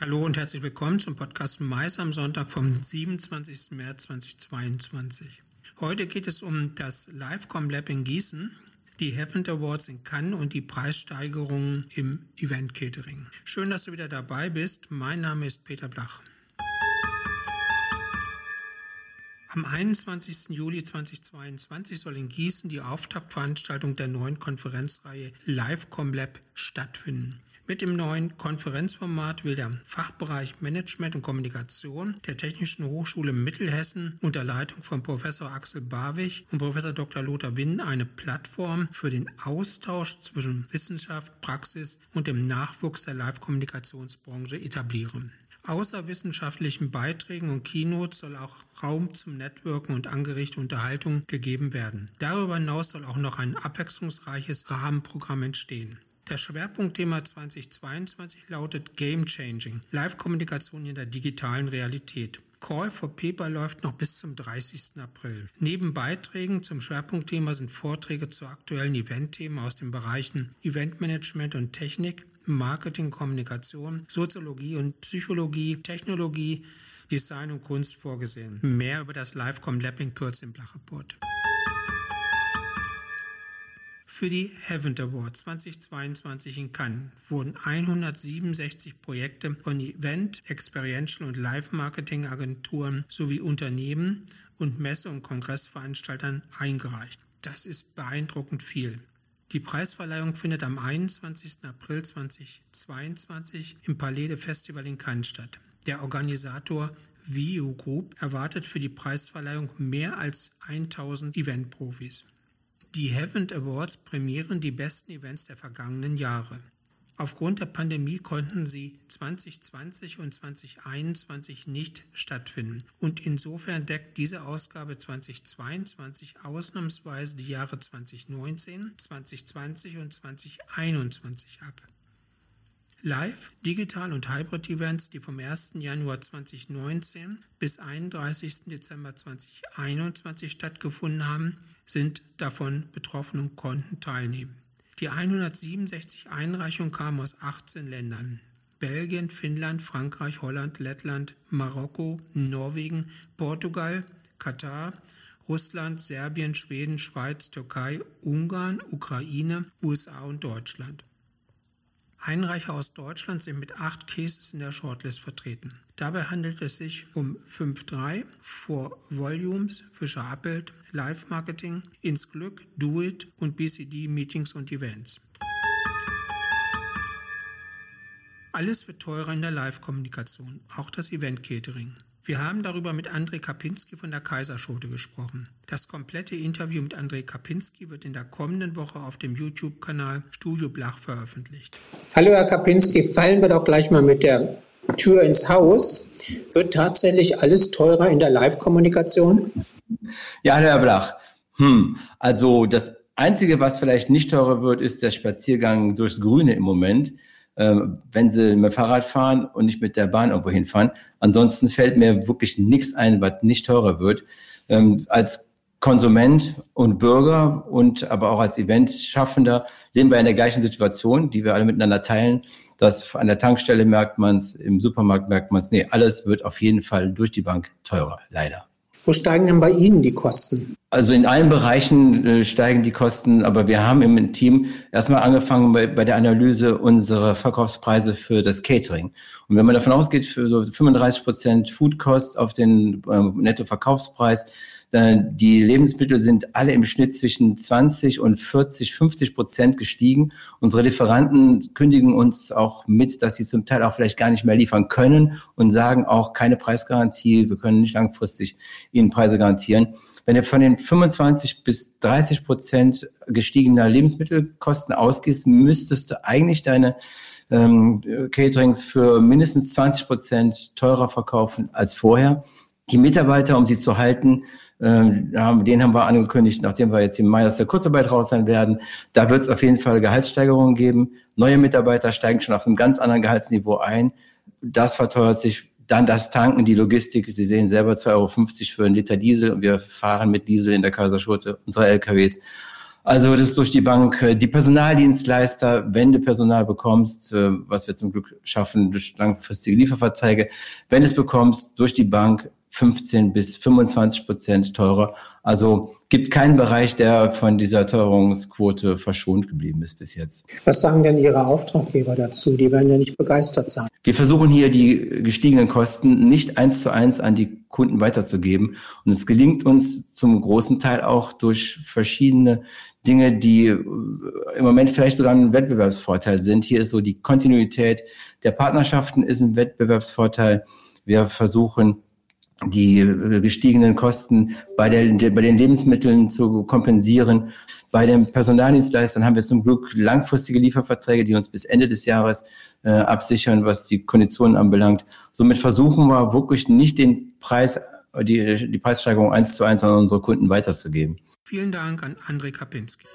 Hallo und herzlich willkommen zum Podcast Mais am Sonntag vom 27. März 2022. Heute geht es um das Livecom Lab in Gießen, die Heaven Awards in Cannes und die Preissteigerungen im Event Catering. Schön, dass du wieder dabei bist. Mein Name ist Peter Blach. Am 21. Juli 2022 soll in Gießen die Auftaktveranstaltung der neuen Konferenzreihe Livecom Lab stattfinden. Mit dem neuen Konferenzformat will der Fachbereich Management und Kommunikation der Technischen Hochschule Mittelhessen unter Leitung von Professor Axel Barwig und Professor Dr. Lothar Winn eine Plattform für den Austausch zwischen Wissenschaft, Praxis und dem Nachwuchs der Live-Kommunikationsbranche etablieren. Außer wissenschaftlichen Beiträgen und Keynotes soll auch Raum zum Networken und angeregte Unterhaltung gegeben werden. Darüber hinaus soll auch noch ein abwechslungsreiches Rahmenprogramm entstehen. Das Schwerpunktthema 2022 lautet Game Changing, Live-Kommunikation in der digitalen Realität. Call for Paper läuft noch bis zum 30. April. Neben Beiträgen zum Schwerpunktthema sind Vorträge zu aktuellen Eventthemen aus den Bereichen Eventmanagement und Technik, Marketing, Kommunikation, Soziologie und Psychologie, Technologie, Design und Kunst vorgesehen. Mehr über das Livecom Lab in Kürze im Blachreport. Für die Heaven Awards 2022 in Cannes wurden 167 Projekte von Event, Experiential und Live-Marketing-Agenturen sowie Unternehmen und Messe- und Kongressveranstaltern eingereicht. Das ist beeindruckend viel. Die Preisverleihung findet am 21. April 2022 im Palais de Festival in Cannes statt. Der Organisator VU Group erwartet für die Preisverleihung mehr als 1000 Eventprofis. Die Heaven Awards prämieren die besten Events der vergangenen Jahre. Aufgrund der Pandemie konnten sie 2020 und 2021 nicht stattfinden. Und insofern deckt diese Ausgabe 2022 ausnahmsweise die Jahre 2019, 2020 und 2021 ab. Live, Digital und Hybrid-Events, die vom 1. Januar 2019 bis 31. Dezember 2021 stattgefunden haben, sind davon betroffen und konnten teilnehmen. Die 167 Einreichungen kamen aus 18 Ländern. Belgien, Finnland, Frankreich, Holland, Lettland, Marokko, Norwegen, Portugal, Katar, Russland, Serbien, Schweden, Schweiz, Türkei, Ungarn, Ukraine, USA und Deutschland. Einreicher aus Deutschland sind mit acht Cases in der Shortlist vertreten. Dabei handelt es sich um 5.3 For Volumes, Fischer Appelt, Live Marketing, Ins Glück, Do It und BCD Meetings und Events. Alles wird teurer in der Live-Kommunikation, auch das Event-Catering. Wir haben darüber mit André Kapinski von der Kaiserschote gesprochen. Das komplette Interview mit André Kapinski wird in der kommenden Woche auf dem YouTube-Kanal Studio Blach veröffentlicht. Hallo Herr Kapinski, fallen wir doch gleich mal mit der Tür ins Haus. Wird tatsächlich alles teurer in der Live-Kommunikation? Ja, Herr Blach. Hm, also das Einzige, was vielleicht nicht teurer wird, ist der Spaziergang durchs Grüne im Moment wenn sie mit dem Fahrrad fahren und nicht mit der Bahn irgendwo hinfahren. Ansonsten fällt mir wirklich nichts ein, was nicht teurer wird. Ähm, als Konsument und Bürger und aber auch als Eventschaffender leben wir in der gleichen Situation, die wir alle miteinander teilen. Dass an der Tankstelle merkt man es, im Supermarkt merkt man es. Nee, alles wird auf jeden Fall durch die Bank teurer, leider. Wo steigen denn bei Ihnen die Kosten? Also in allen Bereichen äh, steigen die Kosten, aber wir haben im Team erstmal angefangen bei, bei der Analyse unserer Verkaufspreise für das Catering. Und wenn man davon ausgeht, für so 35 Prozent Foodkost auf den äh, Nettoverkaufspreis, die Lebensmittel sind alle im Schnitt zwischen 20 und 40, 50 Prozent gestiegen. Unsere Lieferanten kündigen uns auch mit, dass sie zum Teil auch vielleicht gar nicht mehr liefern können und sagen auch keine Preisgarantie. Wir können nicht langfristig ihnen Preise garantieren. Wenn du von den 25 bis 30 Prozent gestiegener Lebensmittelkosten ausgehst, müsstest du eigentlich deine ähm, Caterings für mindestens 20 Prozent teurer verkaufen als vorher. Die Mitarbeiter, um sie zu halten, ähm, den haben wir angekündigt, nachdem wir jetzt im Mai aus der Kurzarbeit raus sein werden. Da wird es auf jeden Fall Gehaltssteigerungen geben. Neue Mitarbeiter steigen schon auf einem ganz anderen Gehaltsniveau ein. Das verteuert sich. Dann das Tanken, die Logistik. Sie sehen selber 2,50 Euro für einen Liter Diesel und wir fahren mit Diesel in der Kaiserschurte unsere LKWs. Also das ist durch die Bank, äh, die Personaldienstleister, wenn du Personal bekommst, äh, was wir zum Glück schaffen durch langfristige Lieferverträge, wenn du es bekommst, durch die Bank 15 bis 25 Prozent teurer. Also gibt keinen Bereich, der von dieser Teuerungsquote verschont geblieben ist bis jetzt. Was sagen denn Ihre Auftraggeber dazu? Die werden ja nicht begeistert sein. Wir versuchen hier die gestiegenen Kosten nicht eins zu eins an die Kunden weiterzugeben. Und es gelingt uns zum großen Teil auch durch verschiedene Dinge, die im Moment vielleicht sogar ein Wettbewerbsvorteil sind. Hier ist so die Kontinuität der Partnerschaften ist ein Wettbewerbsvorteil. Wir versuchen die äh, gestiegenen Kosten bei, der, bei den Lebensmitteln zu kompensieren. Bei den Personaldienstleistern haben wir zum Glück langfristige Lieferverträge, die uns bis Ende des Jahres äh, absichern, was die Konditionen anbelangt. Somit versuchen wir wirklich nicht den Preis, die, die Preissteigerung eins zu eins an unsere Kunden weiterzugeben. Vielen Dank an André Kapinski.